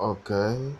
Okay.